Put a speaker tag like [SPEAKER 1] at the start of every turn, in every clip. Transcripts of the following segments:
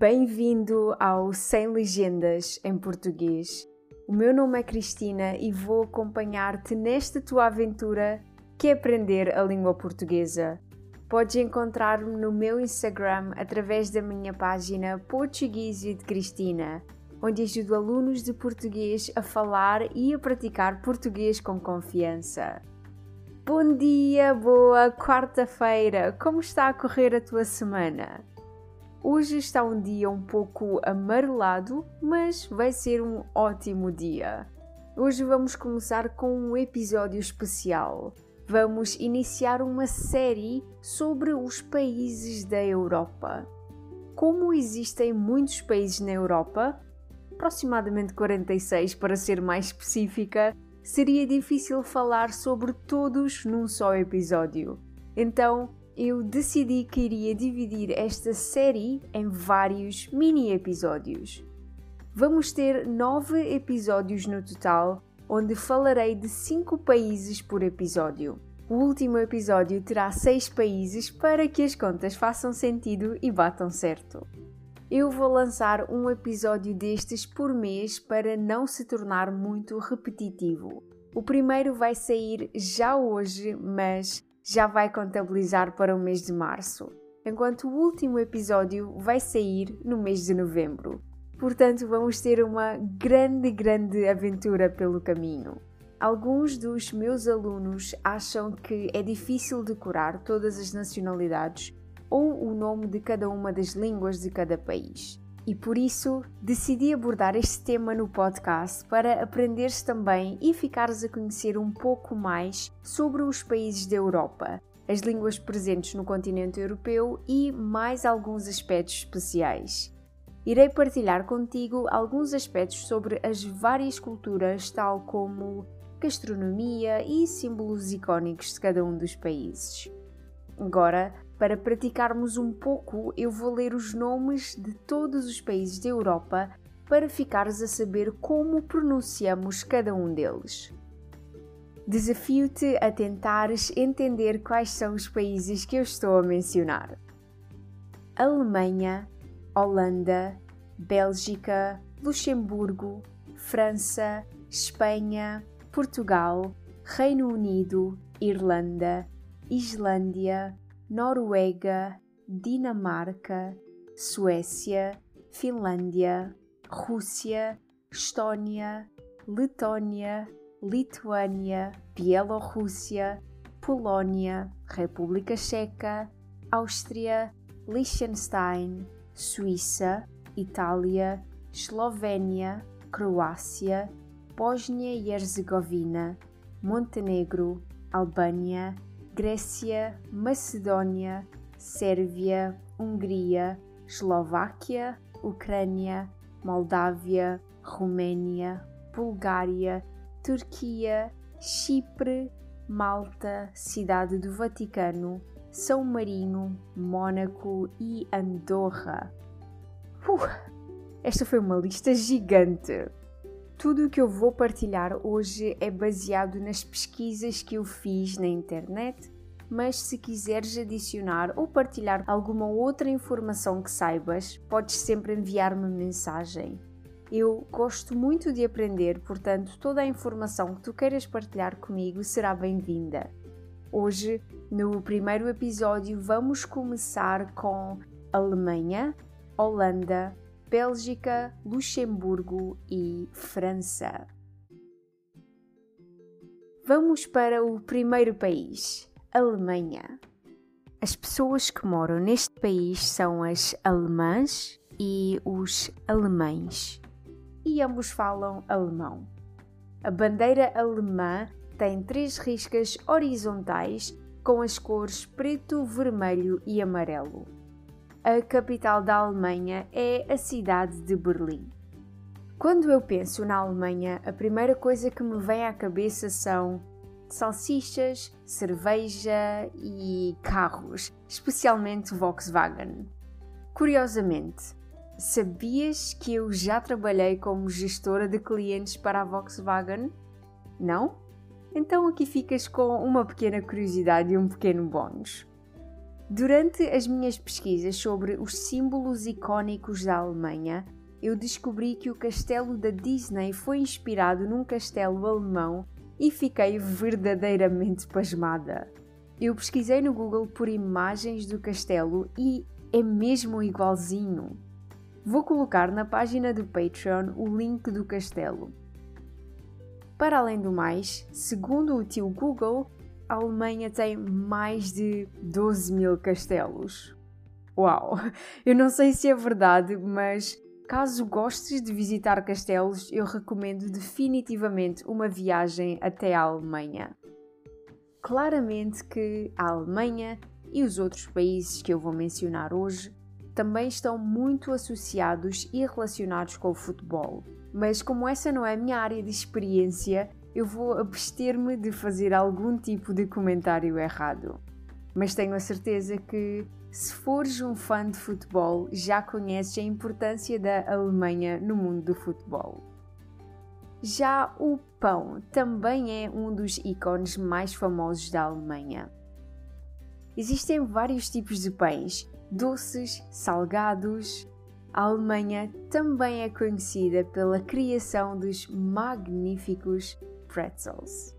[SPEAKER 1] Bem-vindo ao Sem Legendas em Português. O meu nome é Cristina e vou acompanhar-te nesta tua aventura que é aprender a língua portuguesa. Podes encontrar-me no meu Instagram através da minha página Português de Cristina, onde ajudo alunos de português a falar e a praticar português com confiança. Bom dia, boa quarta-feira! Como está a correr a tua semana? Hoje está um dia um pouco amarelado, mas vai ser um ótimo dia. Hoje vamos começar com um episódio especial. Vamos iniciar uma série sobre os países da Europa. Como existem muitos países na Europa, aproximadamente 46 para ser mais específica, seria difícil falar sobre todos num só episódio. Então, eu decidi que iria dividir esta série em vários mini episódios. Vamos ter nove episódios no total, onde falarei de cinco países por episódio. O último episódio terá seis países para que as contas façam sentido e batam certo. Eu vou lançar um episódio destes por mês para não se tornar muito repetitivo. O primeiro vai sair já hoje, mas já vai contabilizar para o mês de março, enquanto o último episódio vai sair no mês de novembro. Portanto, vamos ter uma grande, grande aventura pelo caminho. Alguns dos meus alunos acham que é difícil decorar todas as nacionalidades ou o nome de cada uma das línguas de cada país. E por isso decidi abordar este tema no podcast para aprenderes também e ficares a conhecer um pouco mais sobre os países da Europa, as línguas presentes no continente europeu e mais alguns aspectos especiais. Irei partilhar contigo alguns aspectos sobre as várias culturas, tal como gastronomia e símbolos icónicos de cada um dos países. Agora, para praticarmos um pouco, eu vou ler os nomes de todos os países da Europa para ficares a saber como pronunciamos cada um deles. Desafio-te a tentares entender quais são os países que eu estou a mencionar: Alemanha, Holanda, Bélgica, Luxemburgo, França, Espanha, Portugal, Reino Unido, Irlanda, Islândia, Noruega, Dinamarca, Suécia, Finlândia, Rússia, Estónia, Letônia, Lituânia, Bielorrússia, Polónia, República Checa, Áustria, Liechtenstein, Suíça, Itália, Eslovénia, Croácia, Bósnia e Herzegovina, Montenegro, Albânia, Grécia, Macedónia, Sérvia, Hungria, Eslováquia, Ucrânia, Moldávia, Roménia, Bulgária, Turquia, Chipre, Malta, Cidade do Vaticano, São Marino, Mônaco e Andorra. Uh, esta foi uma lista gigante! Tudo o que eu vou partilhar hoje é baseado nas pesquisas que eu fiz na internet, mas se quiseres adicionar ou partilhar alguma outra informação que saibas, podes sempre enviar-me mensagem. Eu gosto muito de aprender, portanto, toda a informação que tu queiras partilhar comigo será bem-vinda. Hoje, no primeiro episódio, vamos começar com Alemanha, Holanda, Bélgica, Luxemburgo e França. Vamos para o primeiro país, Alemanha. As pessoas que moram neste país são as alemãs e os alemães, e ambos falam alemão. A bandeira alemã tem três riscas horizontais com as cores preto, vermelho e amarelo a capital da Alemanha é a cidade de Berlim. Quando eu penso na Alemanha, a primeira coisa que me vem à cabeça são salsichas, cerveja e carros, especialmente Volkswagen. Curiosamente, sabias que eu já trabalhei como gestora de clientes para a Volkswagen? Não? Então aqui ficas com uma pequena curiosidade e um pequeno bónus. Durante as minhas pesquisas sobre os símbolos icónicos da Alemanha, eu descobri que o castelo da Disney foi inspirado num castelo alemão e fiquei verdadeiramente pasmada. Eu pesquisei no Google por imagens do castelo e é mesmo igualzinho. Vou colocar na página do Patreon o link do castelo. Para além do mais, segundo o tio Google, a Alemanha tem mais de 12 mil castelos. Uau! Eu não sei se é verdade, mas caso gostes de visitar castelos, eu recomendo definitivamente uma viagem até a Alemanha. Claramente que a Alemanha e os outros países que eu vou mencionar hoje também estão muito associados e relacionados com o futebol. Mas como essa não é a minha área de experiência, eu vou abster-me de fazer algum tipo de comentário errado. Mas tenho a certeza que, se fores um fã de futebol, já conheces a importância da Alemanha no mundo do futebol. Já o pão também é um dos ícones mais famosos da Alemanha. Existem vários tipos de pães, doces, salgados. A Alemanha também é conhecida pela criação dos magníficos pretzels.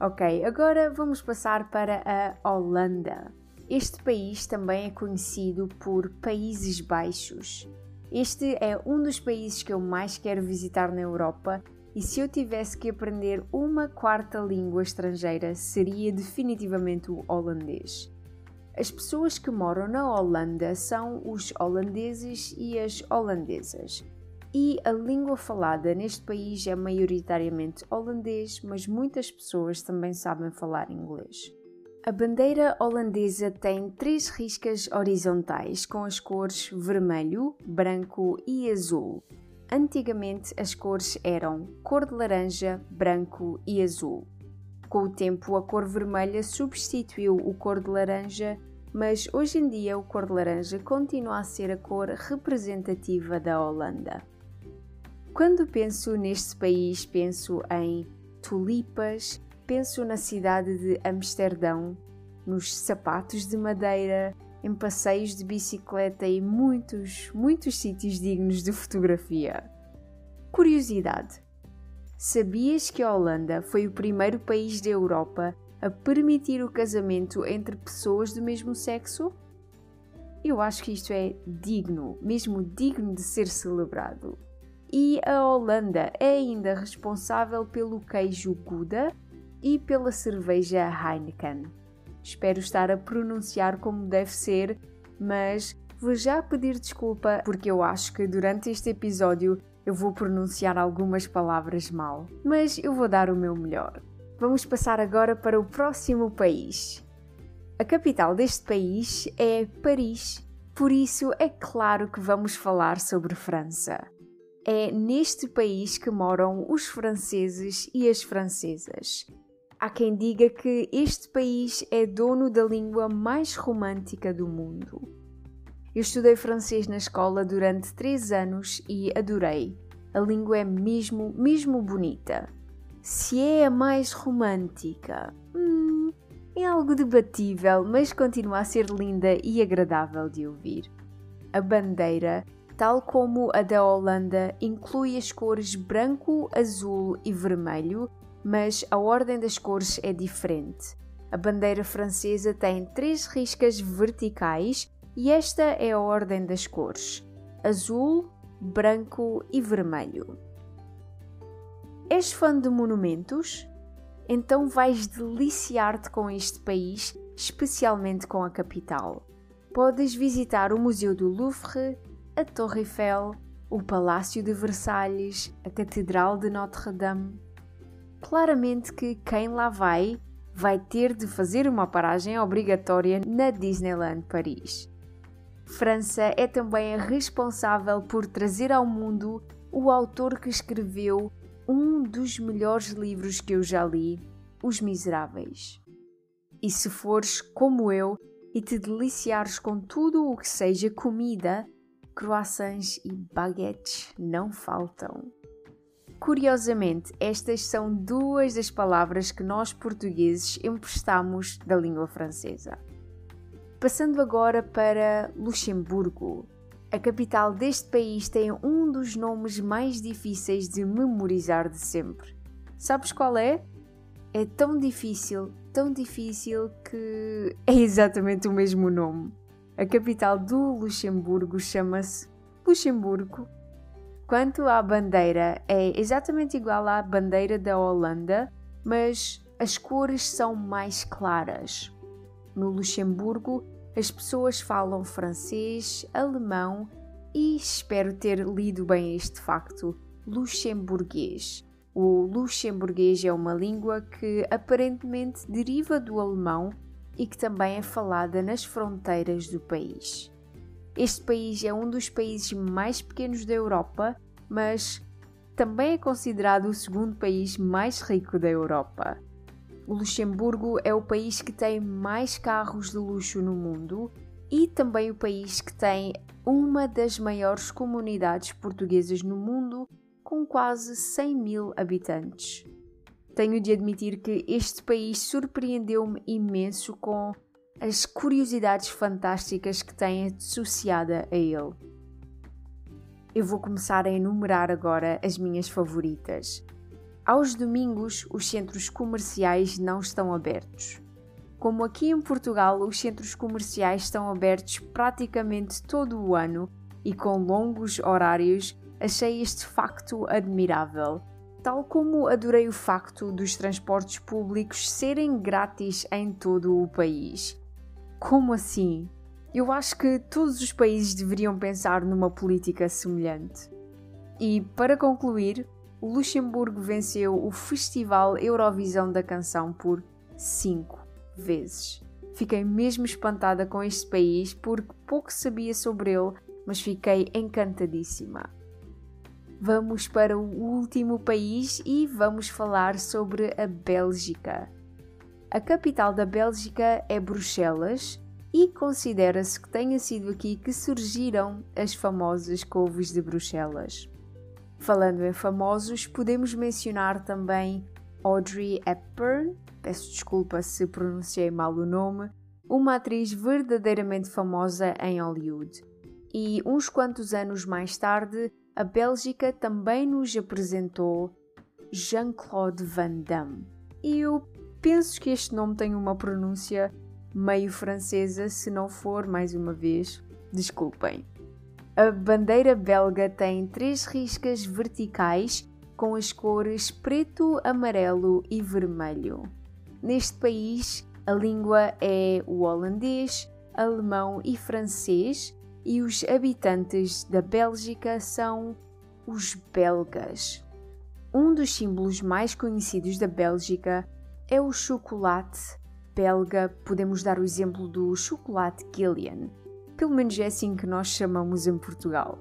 [SPEAKER 1] Ok, agora vamos passar para a Holanda. Este país também é conhecido por Países Baixos. Este é um dos países que eu mais quero visitar na Europa e se eu tivesse que aprender uma quarta língua estrangeira seria definitivamente o holandês. As pessoas que moram na Holanda são os holandeses e as holandesas e a língua falada neste país é maioritariamente holandês, mas muitas pessoas também sabem falar inglês. A bandeira holandesa tem três riscas horizontais com as cores vermelho, branco e azul. Antigamente as cores eram cor de laranja, branco e azul. Com o tempo, a cor vermelha substituiu o cor de laranja, mas hoje em dia o cor de laranja continua a ser a cor representativa da Holanda. Quando penso neste país, penso em tulipas, penso na cidade de Amsterdão, nos sapatos de madeira, em passeios de bicicleta e muitos, muitos sítios dignos de fotografia. Curiosidade: sabias que a Holanda foi o primeiro país da Europa a permitir o casamento entre pessoas do mesmo sexo? Eu acho que isto é digno, mesmo digno de ser celebrado e a Holanda é ainda responsável pelo queijo Gouda e pela cerveja Heineken. Espero estar a pronunciar como deve ser, mas vou já pedir desculpa porque eu acho que durante este episódio eu vou pronunciar algumas palavras mal, mas eu vou dar o meu melhor. Vamos passar agora para o próximo país. A capital deste país é Paris, por isso é claro que vamos falar sobre França. É neste país que moram os franceses e as francesas. Há quem diga que este país é dono da língua mais romântica do mundo. Eu estudei francês na escola durante três anos e adorei. A língua é mesmo, mesmo bonita. Se é a mais romântica, hum, é algo debatível, mas continua a ser linda e agradável de ouvir. A bandeira tal como a da Holanda, inclui as cores branco, azul e vermelho, mas a ordem das cores é diferente. A bandeira francesa tem três riscas verticais e esta é a ordem das cores: azul, branco e vermelho. És fã de monumentos? Então vais deliciar-te com este país, especialmente com a capital. Podes visitar o Museu do Louvre, a Torre Eiffel, o Palácio de Versalhes, a Catedral de Notre-Dame. Claramente que quem lá vai vai ter de fazer uma paragem obrigatória na Disneyland Paris. França é também responsável por trazer ao mundo o autor que escreveu um dos melhores livros que eu já li, Os Miseráveis. E se fores como eu e te deliciares com tudo o que seja comida, croissants e baguettes não faltam. Curiosamente, estas são duas das palavras que nós portugueses emprestamos da língua francesa. Passando agora para Luxemburgo. A capital deste país tem um dos nomes mais difíceis de memorizar de sempre. Sabes qual é? É tão difícil, tão difícil que é exatamente o mesmo nome. A capital do Luxemburgo chama-se Luxemburgo. Quanto à bandeira, é exatamente igual à bandeira da Holanda, mas as cores são mais claras. No Luxemburgo, as pessoas falam francês, alemão e espero ter lido bem este facto, luxemburguês. O luxemburguês é uma língua que aparentemente deriva do alemão e que também é falada nas fronteiras do país. Este país é um dos países mais pequenos da Europa, mas também é considerado o segundo país mais rico da Europa. O Luxemburgo é o país que tem mais carros de luxo no mundo e também o país que tem uma das maiores comunidades portuguesas no mundo, com quase 100 mil habitantes. Tenho de admitir que este país surpreendeu-me imenso com as curiosidades fantásticas que tem associada a ele. Eu vou começar a enumerar agora as minhas favoritas. Aos domingos, os centros comerciais não estão abertos. Como aqui em Portugal, os centros comerciais estão abertos praticamente todo o ano e com longos horários, achei este facto admirável. Tal como adorei o facto dos transportes públicos serem grátis em todo o país. Como assim? Eu acho que todos os países deveriam pensar numa política semelhante. E para concluir, o Luxemburgo venceu o Festival Eurovisão da Canção por 5 vezes. Fiquei mesmo espantada com este país porque pouco sabia sobre ele, mas fiquei encantadíssima. Vamos para o último país e vamos falar sobre a Bélgica. A capital da Bélgica é Bruxelas e considera-se que tenha sido aqui que surgiram as famosas couves de Bruxelas. Falando em famosos, podemos mencionar também Audrey Hepburn, peço desculpa se pronunciei mal o nome, uma atriz verdadeiramente famosa em Hollywood. E uns quantos anos mais tarde, a Bélgica também nos apresentou Jean-Claude Van Damme. E eu penso que este nome tem uma pronúncia meio francesa, se não for, mais uma vez, desculpem. A bandeira belga tem três riscas verticais com as cores preto, amarelo e vermelho. Neste país, a língua é o holandês, alemão e francês, e os habitantes da Bélgica são os belgas. Um dos símbolos mais conhecidos da Bélgica é o chocolate belga. Podemos dar o exemplo do chocolate Gillian pelo menos é assim que nós chamamos em Portugal.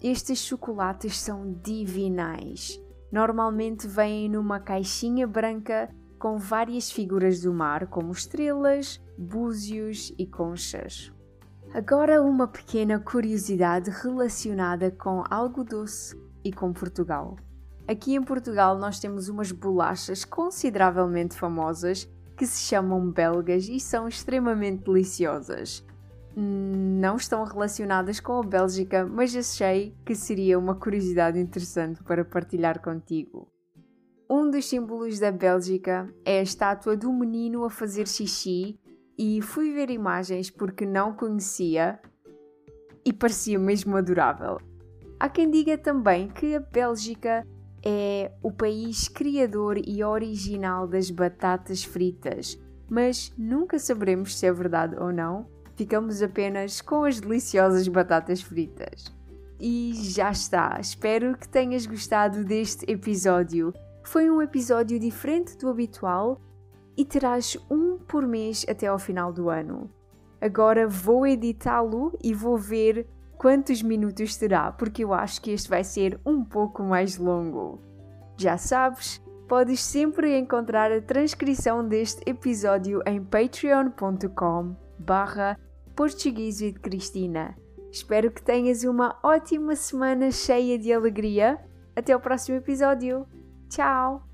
[SPEAKER 1] Estes chocolates são divinais. Normalmente vêm numa caixinha branca com várias figuras do mar, como estrelas, búzios e conchas. Agora, uma pequena curiosidade relacionada com algo doce e com Portugal. Aqui em Portugal, nós temos umas bolachas consideravelmente famosas que se chamam belgas e são extremamente deliciosas não estão relacionadas com a Bélgica, mas achei que seria uma curiosidade interessante para partilhar contigo. Um dos símbolos da Bélgica é a estátua do menino a fazer xixi e fui ver imagens porque não conhecia e parecia mesmo adorável. Há quem diga também que a Bélgica é o país criador e original das batatas fritas, mas nunca saberemos se é verdade ou não ficamos apenas com as deliciosas batatas fritas. E já está, espero que tenhas gostado deste episódio. Foi um episódio diferente do habitual e terás um por mês até ao final do ano. Agora vou editá-lo e vou ver quantos minutos terá, porque eu acho que este vai ser um pouco mais longo. Já sabes, podes sempre encontrar a transcrição deste episódio em patreon.com barra Português Cristina. Espero que tenhas uma ótima semana cheia de alegria. Até o próximo episódio. Tchau!